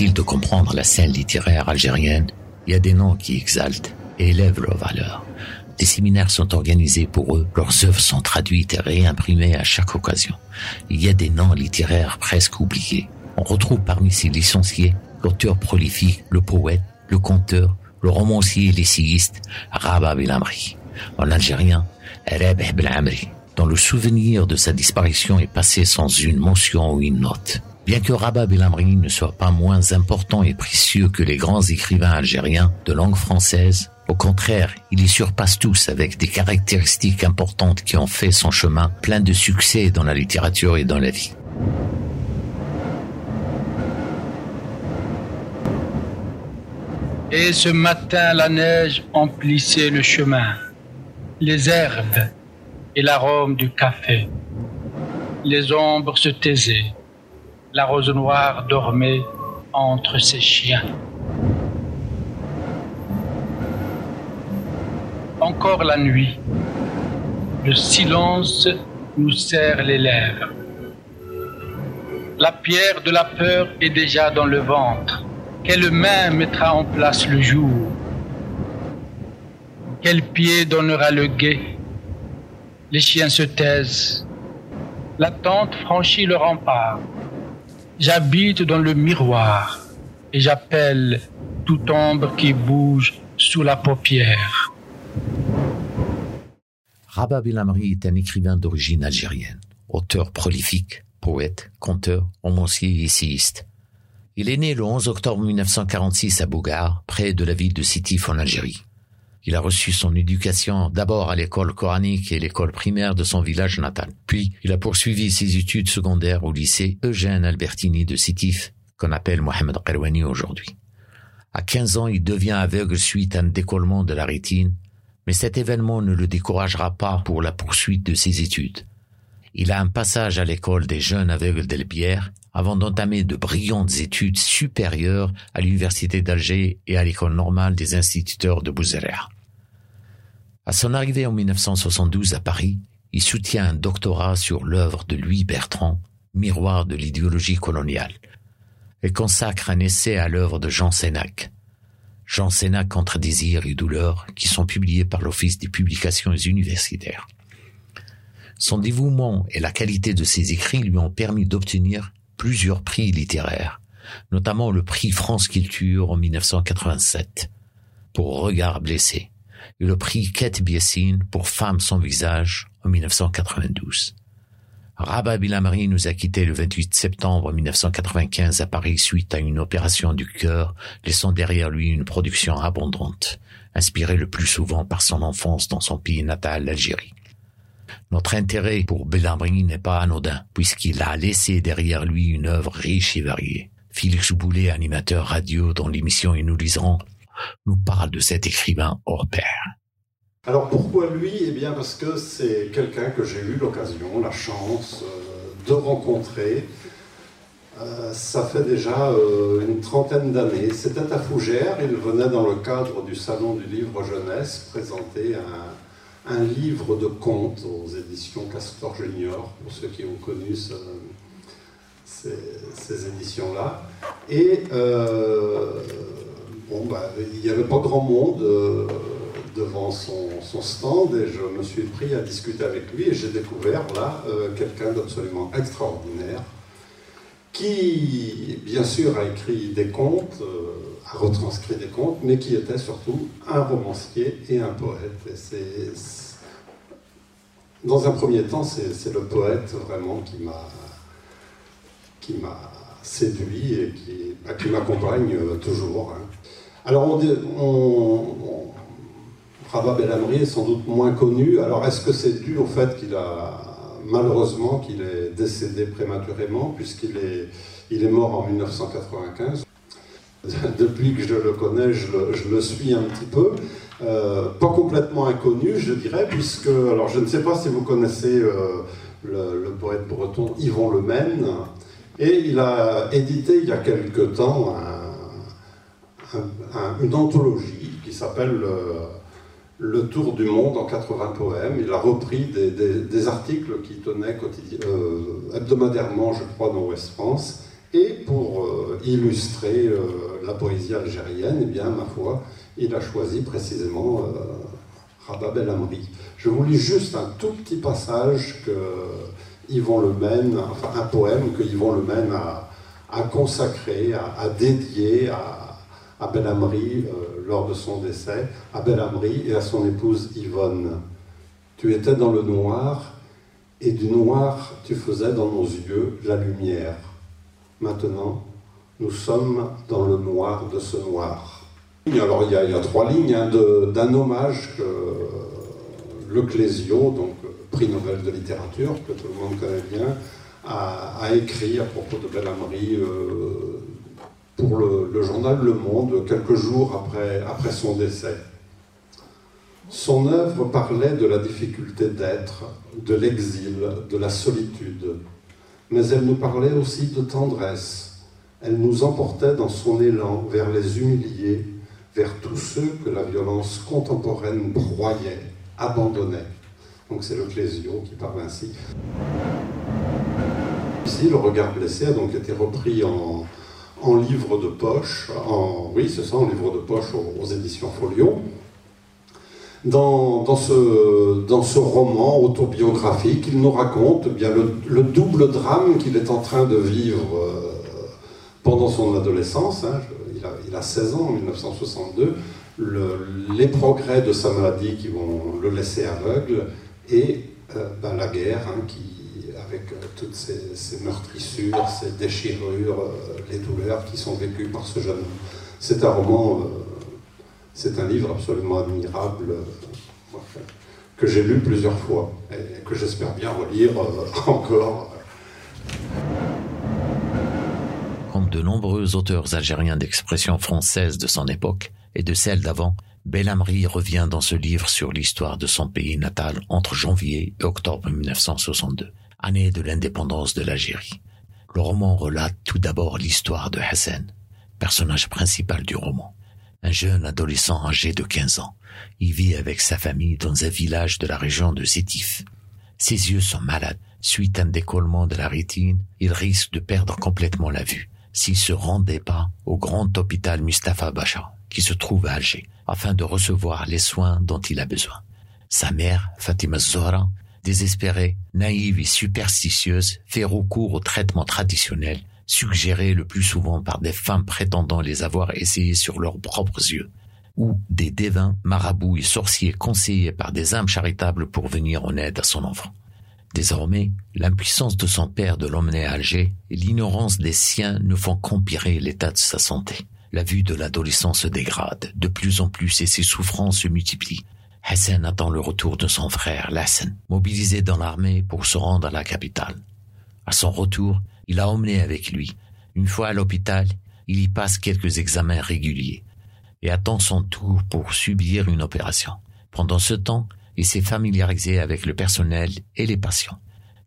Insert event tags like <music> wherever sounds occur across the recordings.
difficile de comprendre la scène littéraire algérienne, il y a des noms qui exaltent et élèvent leurs valeurs. Des séminaires sont organisés pour eux, leurs œuvres sont traduites et réimprimées à chaque occasion. Il y a des noms littéraires presque oubliés. On retrouve parmi ces licenciés l'auteur prolifique, le poète, le conteur, le romancier et l'essayiste Rabah Belamri. En algérien, Rabah Belamri, dont le souvenir de sa disparition est passé sans une mention ou une note. Bien que Rabah Belamri ne soit pas moins important et précieux que les grands écrivains algériens de langue française, au contraire, il les surpasse tous avec des caractéristiques importantes qui ont fait son chemin plein de succès dans la littérature et dans la vie. Et ce matin, la neige emplissait le chemin, les herbes et l'arôme du café. Les ombres se taisaient, la rose noire dormait entre ses chiens. Encore la nuit, le silence nous serre les lèvres. La pierre de la peur est déjà dans le ventre. Quelle main mettra en place le jour? Quel pied donnera le guet? Les chiens se taisent. La tente franchit le rempart. J'habite dans le miroir et j'appelle toute ombre qui bouge sous la paupière. Rabah Belamri est un écrivain d'origine algérienne, auteur prolifique, poète, conteur, romancier et essayiste. Il est né le 11 octobre 1946 à Bougar, près de la ville de Sétif en Algérie. Il a reçu son éducation d'abord à l'école coranique et l'école primaire de son village natal. Puis, il a poursuivi ses études secondaires au lycée Eugène Albertini de Sétif, qu'on appelle Mohamed Qarouani aujourd'hui. À 15 ans, il devient aveugle suite à un décollement de la rétine, mais cet événement ne le découragera pas pour la poursuite de ses études. Il a un passage à l'école des jeunes aveugles d'Elbière avant d'entamer de brillantes études supérieures à l'université d'Alger et à l'école normale des instituteurs de Bouzerea. À son arrivée en 1972 à Paris, il soutient un doctorat sur l'œuvre de Louis Bertrand, Miroir de l'idéologie coloniale, et consacre un essai à l'œuvre de Jean Sénac. Jean Sénac entre désir et douleur, qui sont publiés par l'Office des publications universitaires. Son dévouement et la qualité de ses écrits lui ont permis d'obtenir plusieurs prix littéraires, notamment le prix France Culture en 1987 pour Regard blessé et le prix Kate Biessine pour Femme sans visage en 1992. Rabat Bilamri nous a quittés le 28 septembre 1995 à Paris suite à une opération du cœur, laissant derrière lui une production abondante, inspirée le plus souvent par son enfance dans son pays natal, l'Algérie. Notre intérêt pour Bellamri n'est pas anodin, puisqu'il a laissé derrière lui une œuvre riche et variée. Félix Boulet, animateur radio dont l'émission Et nous liserons, nous parle de cet écrivain hors pair. Alors pourquoi lui? Eh bien parce que c'est quelqu'un que j'ai eu l'occasion, la chance euh, de rencontrer. Euh, ça fait déjà euh, une trentaine d'années. C'était à Fougères, il venait dans le cadre du Salon du Livre Jeunesse présenter un, un livre de contes aux éditions Castor Junior, pour ceux qui ont connu ces, éditions-là. Et euh, bon, bah, il n'y avait pas grand monde euh, devant son, stand et je me suis pris à discuter avec lui et j'ai découvert là euh, quelqu'un d'absolument extraordinaire qui, bien sûr, a écrit des contes retranscrit des contes, mais qui était surtout un romancier et un poète. Dans un premier temps, c'est, le poète vraiment qui m'a, séduit et qui, bah, qui m'accompagne euh, toujours. Hein. Alors, on, on, Rabat Bellamri est sans doute moins connu. Alors, est-ce que c'est dû au fait qu'il a, malheureusement, qu'il est décédé prématurément, puisqu'il est, il est mort en 1995 <laughs> depuis que je le connais, je le, suis un petit peu. Euh, pas complètement inconnu, je dirais, puisque, alors je ne sais pas si vous connaissez euh, le, poète breton Yvon Lemaine, et il a édité il y a quelque temps une anthologie qui s'appelle euh, le tour du monde en 80 poèmes. Il a repris des, articles qu'il tenait euh, hebdomadairement, je crois, dans Ouest France. Et pour euh, illustrer euh, la poésie algérienne, eh bien, ma foi, il a choisi précisément Rabat El Amri. Je vous lis juste un tout petit passage que Yvon un poème que Yvon Lemaine a, a consacré, a, dédié à, à Belhamri euh, lors de son décès, à Belhamri et à son épouse Yvonne. Tu étais dans le noir, et du noir tu faisais dans nos yeux la lumière. Maintenant, nous sommes dans le noir de ce noir. Alors il y a, trois lignes hein, d'un hommage que le Clésio, donc prix Nobel de littérature, que tout le monde connaît bien, a, écrit à propos de Belhamri euh, pour le, journal Le Monde quelques jours après son décès. Son œuvre parlait de la difficulté d'être, de l'exil, de la solitude, mais elle nous parlait aussi de tendresse. Elle nous emportait dans son élan vers les humiliés, vers tous ceux que la violence contemporaine broyait, abandonnait. Donc c'est le Clésio qui parle ainsi. Ici, le regard blessé a donc été repris en, livre de poche, en, oui c'est ça, en livre de poche aux, éditions Folio. Dans, ce, dans, ce, roman autobiographique, il nous raconte bien le, double drame qu'il est en train de vivre euh, pendant son adolescence. Hein. il, a, il, a, 16 ans en 1962. les progrès de sa maladie qui vont le laisser aveugle et euh, ben, la guerre hein, qui, avec euh, toutes ces, meurtrissures, ces déchirures, les douleurs qui sont vécues par ce jeune homme. C'est un roman, c'est un livre absolument admirable que j'ai lu plusieurs fois et que j'espère bien relire <laughs> encore. Comme de nombreux auteurs algériens d'expression française de son époque et de celle d'avant, Belhamri revient dans ce livre sur l'histoire de son pays natal entre janvier et octobre 1962, année de l'indépendance de l'Algérie. Le roman relate tout d'abord l'histoire de Hassan, personnage principal du roman. Un jeune adolescent âgé de 15 ans. Il vit avec sa famille dans un village de la région de Sétif. Ses yeux sont malades. Suite à un décollement de la rétine, il risque de perdre complètement la vue s'il se rendait pas au grand hôpital Mustafa Bacha, qui se trouve à Alger, afin de recevoir les soins dont il a besoin. Sa mère, Fatima Zora, désespérée, naïve et superstitieuse, fait recours aux traitements traditionnels, suggérés le plus souvent par des femmes prétendant les avoir essayés sur leurs propres yeux, ou des devins, marabouts et sorciers conseillés par des âmes charitables pour venir en aide à son enfant. Désormais, l'impuissance de son père de l'emmener à Alger et l'ignorance des siens ne font qu'empirer l'état de sa santé. La vue de l'adolescent se dégrade de plus en plus et ses souffrances se multiplient. Hassan attend le retour de son frère Lassen, mobilisé dans l'armée pour se rendre à la capitale. À son retour, il a emmené avec lui. Une fois à l'hôpital, il y passe quelques examens réguliers et attend son tour pour subir une opération. Pendant ce temps, il s'est familiarisé avec le personnel et les patients.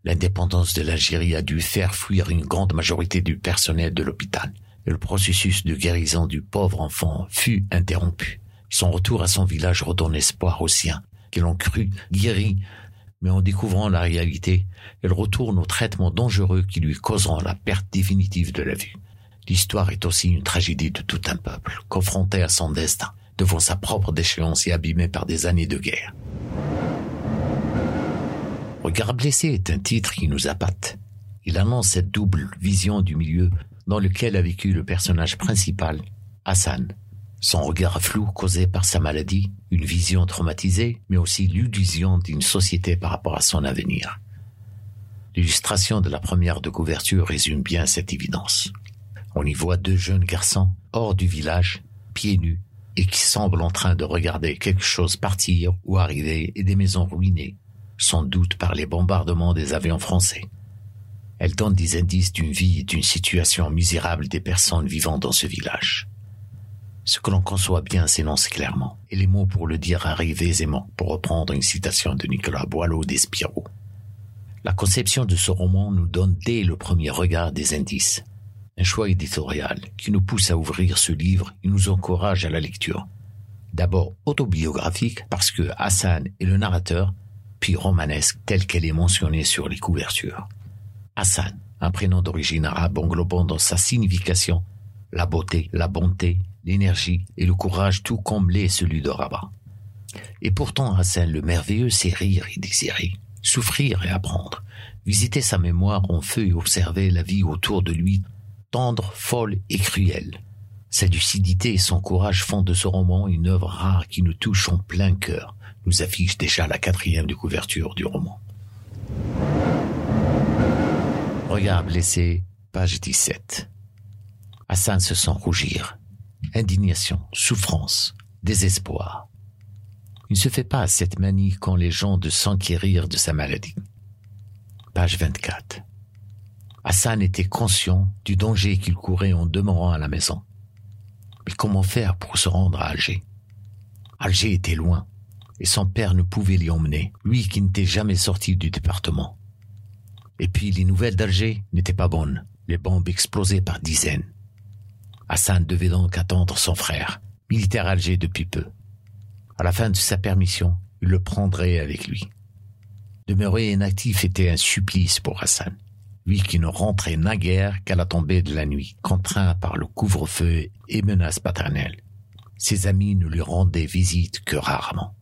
L'indépendance de l'Algérie a dû faire fuir une grande majorité du personnel de l'hôpital le processus de guérison du pauvre enfant fut interrompu. Son retour à son village redonne espoir aux siens, qui l'ont cru guéri, mais en découvrant la réalité, elle retourne aux traitements dangereux qui lui causeront la perte définitive de la vue. L'histoire est aussi une tragédie de tout un peuple, confronté à son destin, devant sa propre déchéance et abîmé par des années de guerre. Regard blessé est un titre qui nous appâte. Il annonce cette double vision du milieu dans lequel a vécu le personnage principal, Hassan. Son regard flou causé par sa maladie, une vision traumatisée, mais aussi l'illusion d'une société par rapport à son avenir. L'illustration de la première de couverture résume bien cette évidence. On y voit deux jeunes garçons hors du village, pieds nus, et qui semblent en train de regarder quelque chose partir ou arriver et des maisons ruinées, sans doute par les bombardements des avions français. Elle donne des indices d'une vie et d'une situation misérable des personnes vivant dans ce village. Ce que l'on conçoit bien s'énonce clairement, et les mots pour le dire arrivent aisément, pour reprendre une citation de Nicolas Boileau d'Espirou. La conception de ce roman nous donne dès le premier regard des indices. Un choix éditorial qui nous pousse à ouvrir ce livre et nous encourage à la lecture. D'abord autobiographique parce que Hassan est le narrateur, puis romanesque telle qu'elle est mentionnée sur les couvertures. Hassan, un prénom d'origine arabe englobant dans sa signification la beauté, la bonté, l'énergie et le courage tout l'est celui de Rabat. Et pourtant Hassan le merveilleux c'est rire et désirer, souffrir et apprendre, visiter sa mémoire en feu et observer la vie autour de lui, tendre, folle et cruelle. Sa lucidité et son courage font de ce roman une œuvre rare qui nous touche en plein cœur, nous affiche déjà la quatrième de couverture du roman. Regard blessé, page 17. Hassan se sent rougir. Indignation, souffrance, désespoir. Il ne se fait pas cette manie quand les gens de s'enquérir de sa maladie. Page 24. Hassan était conscient du danger qu'il courait en demeurant à la maison. Mais comment faire pour se rendre à Alger? Alger était loin, et son père ne pouvait l'y emmener, lui qui n'était jamais sorti du département. Et puis les nouvelles d'Alger n'étaient pas bonnes, les bombes explosaient par dizaines. Hassan devait donc attendre son frère, militaire Alger depuis peu. À la fin de sa permission, il le prendrait avec lui. Demeurer inactif était un supplice pour Hassan, lui qui ne rentrait naguère qu'à la tombée de la nuit, contraint par le couvre-feu et menaces paternelles. Ses amis ne lui rendaient visite que rarement.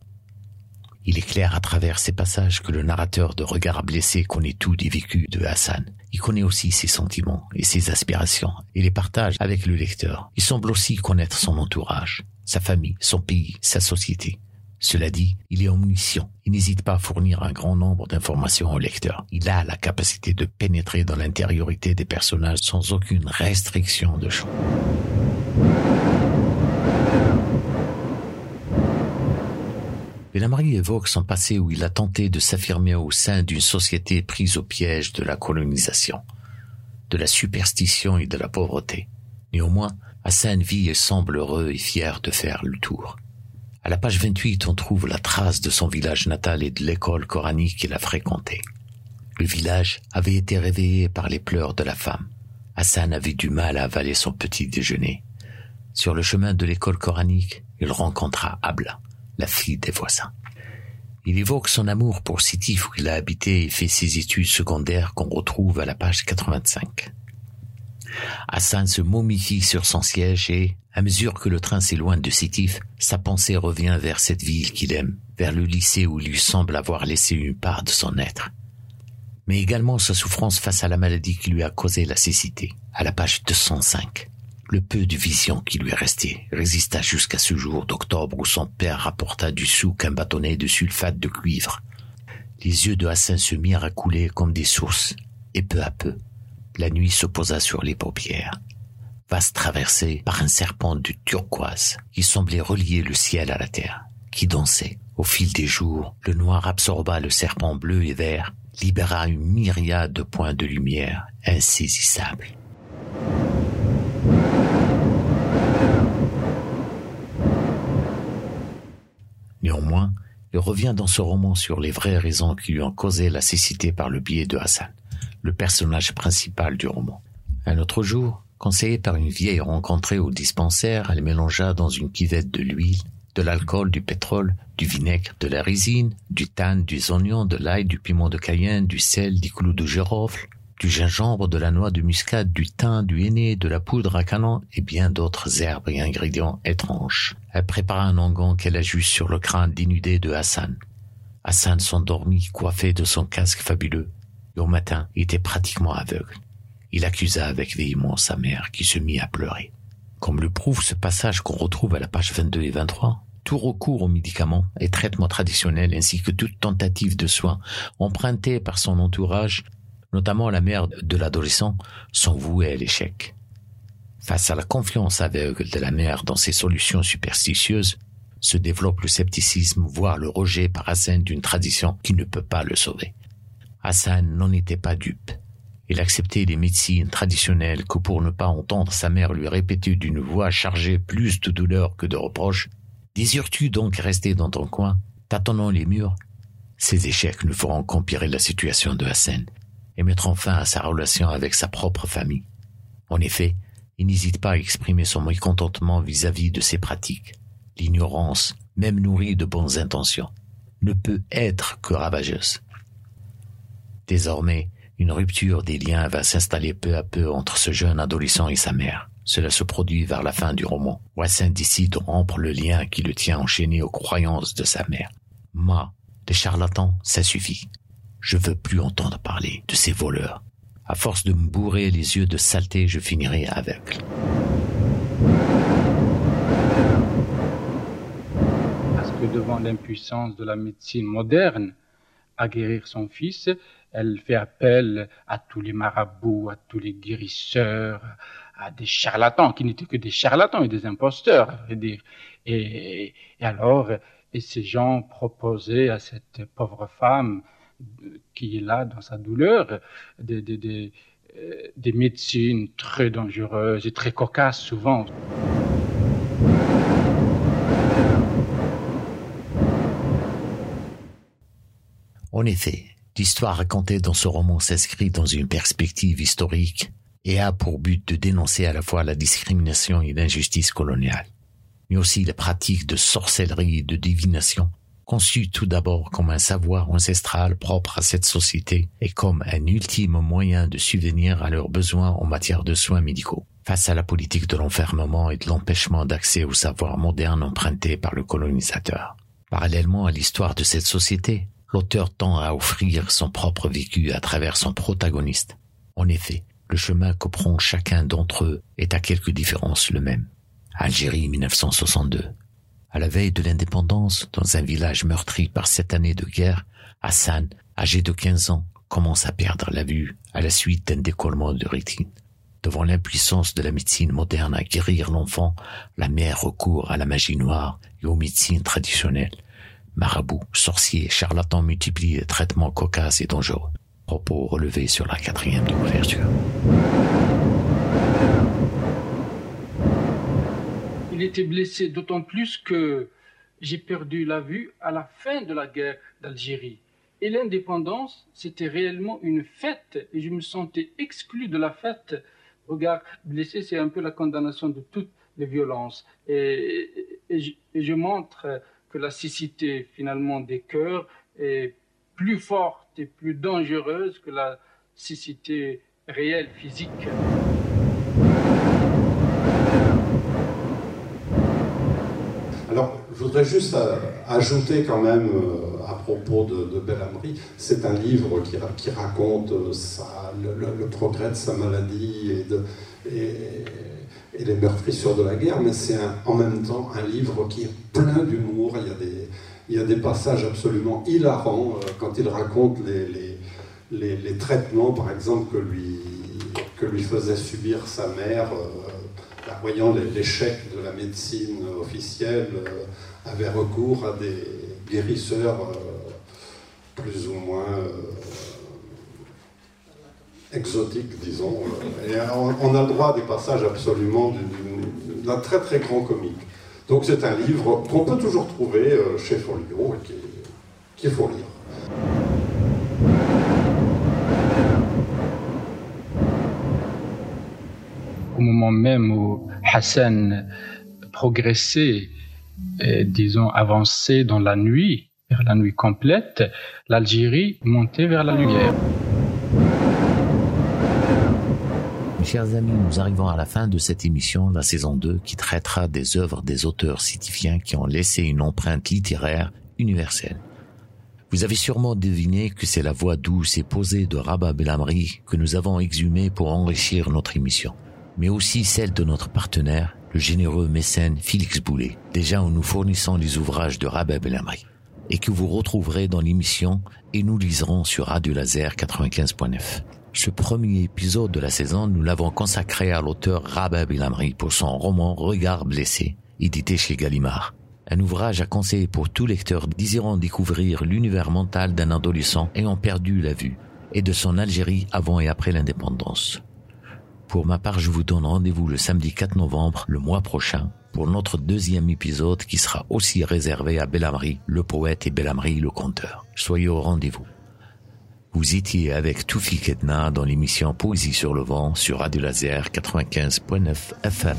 Il est clair à travers ces passages que le narrateur de regard blessé connaît tout du vécu de Hassan. Il connaît aussi ses sentiments et ses aspirations et les partage avec le lecteur. Il semble aussi connaître son entourage, sa famille, son pays, sa société. Cela dit, il est omniscient. Il n'hésite pas à fournir un grand nombre d'informations au lecteur. Il a la capacité de pénétrer dans l'intériorité des personnages sans aucune restriction de champ. Villamary évoque son passé où il a tenté de s'affirmer au sein d'une société prise au piège de la colonisation, de la superstition et de la pauvreté. Néanmoins, Hassan vit et semble heureux et fier de faire le tour. À la page 28, on trouve la trace de son village natal et de l'école coranique qu'il a fréquentée. Le village avait été réveillé par les pleurs de la femme. Hassan avait du mal à avaler son petit déjeuner. Sur le chemin de l'école coranique, il rencontra Abla, la fille des voisins. Il évoque son amour pour Sétif où il a habité et fait ses études secondaires qu'on retrouve à la page 85. Hassan se momifie sur son siège et, à mesure que le train s'éloigne de Sétif, sa pensée revient vers cette ville qu'il aime, vers le lycée où il lui semble avoir laissé une part de son être. Mais également sa souffrance face à la maladie qui lui a causé la cécité, à la page 205. Le peu de vision qui lui restait résista jusqu'à ce jour d'octobre où son père rapporta du souk un bâtonnet de sulfate de cuivre. Les yeux de Hassan se mirent à couler comme des sources, et peu à peu, la nuit se posa sur les paupières, vaste traversée par un serpent de turquoise qui semblait relier le ciel à la terre, qui dansait. Au fil des jours, le noir absorba le serpent bleu et vert, libéra une myriade de points de lumière insaisissables. Néanmoins, il revient dans ce roman sur les vraies raisons qui lui ont causé la cécité par le biais de Hassan, le personnage principal du roman. Un autre jour, conseillé par une vieille rencontrée au dispensaire, elle mélangea dans une cuvette de l'huile, de l'alcool, du pétrole, du vinaigre, de la résine, du thym, du oignons, de l'ail, du piment de Cayenne, du sel, du clou de girofle, du gingembre, de la noix de muscade, du thym, du henné, de la poudre à canon et bien d'autres herbes et ingrédients étranges. Elle prépara un onguent qu'elle ajuste sur le crâne dénudé de Hassan. Hassan s'endormit coiffé de son casque fabuleux. Et au matin, il était pratiquement aveugle. Il accusa avec véhémence sa mère qui se mit à pleurer. Comme le prouve ce passage qu'on retrouve à la page 22 et 23, tout recours aux médicaments et traitements traditionnels ainsi que toute tentative de soins empruntée par son entourage notamment la mère de l'adolescent, sont voués à l'échec. Face à la confiance aveugle de la mère dans ses solutions superstitieuses, se développe le scepticisme, voire le rejet par Hassan d'une tradition qui ne peut pas le sauver. Hassan n'en était pas dupe. Il acceptait les médecines traditionnelles que pour ne pas entendre sa mère lui répéter d'une voix chargée plus de douleur que de reproches, désires-tu donc rester dans ton coin, tâtonnant les murs? Ces échecs ne feront qu'empirer la situation de Hassan et mettre fin à sa relation avec sa propre famille. En effet, il n'hésite pas à exprimer son mécontentement vis-à-vis de ses pratiques. L'ignorance, même nourrie de bonnes intentions, ne peut être que ravageuse. Désormais, une rupture des liens va s'installer peu à peu entre ce jeune adolescent et sa mère. Cela se produit vers la fin du roman. Wassin décide de rompre le lien qui le tient enchaîné aux croyances de sa mère. Ma, les charlatans, ça suffit. Je veux plus entendre parler de ces voleurs. À force de me bourrer les yeux de saleté, je finirai aveugle. Parce que devant l'impuissance de la médecine moderne à guérir son fils, elle fait appel à tous les marabouts, à tous les guérisseurs, à des charlatans qui n'étaient que des charlatans et des imposteurs, à vrai dire. Et, et alors, et ces gens proposaient à cette pauvre femme qui est là dans sa douleur des, des, euh, des médecines très dangereuses et très cocasses souvent. En effet, l'histoire racontée dans ce roman s'inscrit dans une perspective historique et a pour but de dénoncer à la fois la discrimination et l'injustice coloniale, mais aussi les pratiques de sorcellerie et de divination, conçues tout d'abord comme un savoir ancestral propre à cette société et comme un ultime moyen de subvenir à leurs besoins en matière de soins médicaux. Face à la politique de l'enfermement et de l'empêchement d'accès au savoir moderne emprunté par le colonisateur. Parallèlement à l'histoire de cette société, l'auteur tend à offrir son propre vécu à travers son protagoniste. En effet, le chemin que prend chacun d'entre eux est à quelques différences le même. Algérie 1962. À la veille de l'indépendance, dans un village meurtri par cette année de guerre, Hassan, âgé de 15 ans, commence à perdre la vue à la suite d'un décollement de rétine. Devant l'impuissance de la médecine moderne à guérir l'enfant, la mère recourt à la magie noire et aux médecines traditionnelles, Marabouts, sorciers, charlatans multiplient les traitements cocasses et dangereux. Propos relevés sur la quatrième de couverture. Il était blessé d'autant plus que j'ai perdu la vue à la fin de la guerre d'Algérie. Et l'indépendance, c'était réellement une fête et je me sentais exclu de la fête. Regarde, blessé, c'est un peu la condamnation de toutes les violences. Et, je montre que la cécité finalement des cœurs est plus forte et plus dangereuse que la cécité réelle, physique. Alors, je voudrais juste ajouter quand même euh, à propos de, de Bellamri, c'est un livre qui, raconte ça, le, progrès de sa maladie et, les meurtrissures de la guerre, mais c'est en même temps un livre qui est plein d'humour. Il, y a des, passages absolument hilarants euh, quand il raconte les, traitements, par exemple, que lui, faisait subir sa mère, euh, voyant l'échec de la médecine officielle, euh, avait recours à des guérisseurs euh, plus ou moins euh, exotiques, disons. Et on, a le droit à des passages absolument d'un très très grand comique. Donc c'est un livre qu'on peut toujours trouver chez Folio et qu'il faut lire. Au moment même où Hassan progressait, et, disons avançait dans la nuit, vers la nuit complète, l'Algérie montait vers la lumière. Chers amis, nous arrivons à la fin de cette émission, la saison 2, qui traitera des œuvres des auteurs citifiens qui ont laissé une empreinte littéraire universelle. Vous avez sûrement deviné que c'est la voix douce et posée de Rabat Bellamri que nous avons exhumée pour enrichir notre émission, mais aussi celle de notre partenaire, le généreux mécène Félix Boulet, déjà en nous fournissant les ouvrages de Rabat Bellamri, et que vous retrouverez dans l'émission et nous liserons sur Radio Laser 95.9. Ce premier épisode de la saison, nous l'avons consacré à l'auteur Rabat Bellamri pour son roman Regard blessé, édité chez Gallimard. Un ouvrage à conseiller pour tout lecteur désirant découvrir l'univers mental d'un adolescent ayant perdu la vue et de son Algérie avant et après l'indépendance. Pour ma part, je vous donne rendez-vous le samedi 4 novembre, le mois prochain, pour notre deuxième épisode qui sera aussi réservé à Bellamri, le poète et Bellamri, le conteur. Soyez au rendez-vous. Vous étiez avec Toufi Ketna dans l'émission Poésie sur le vent sur Radio Laser 95.9 FM.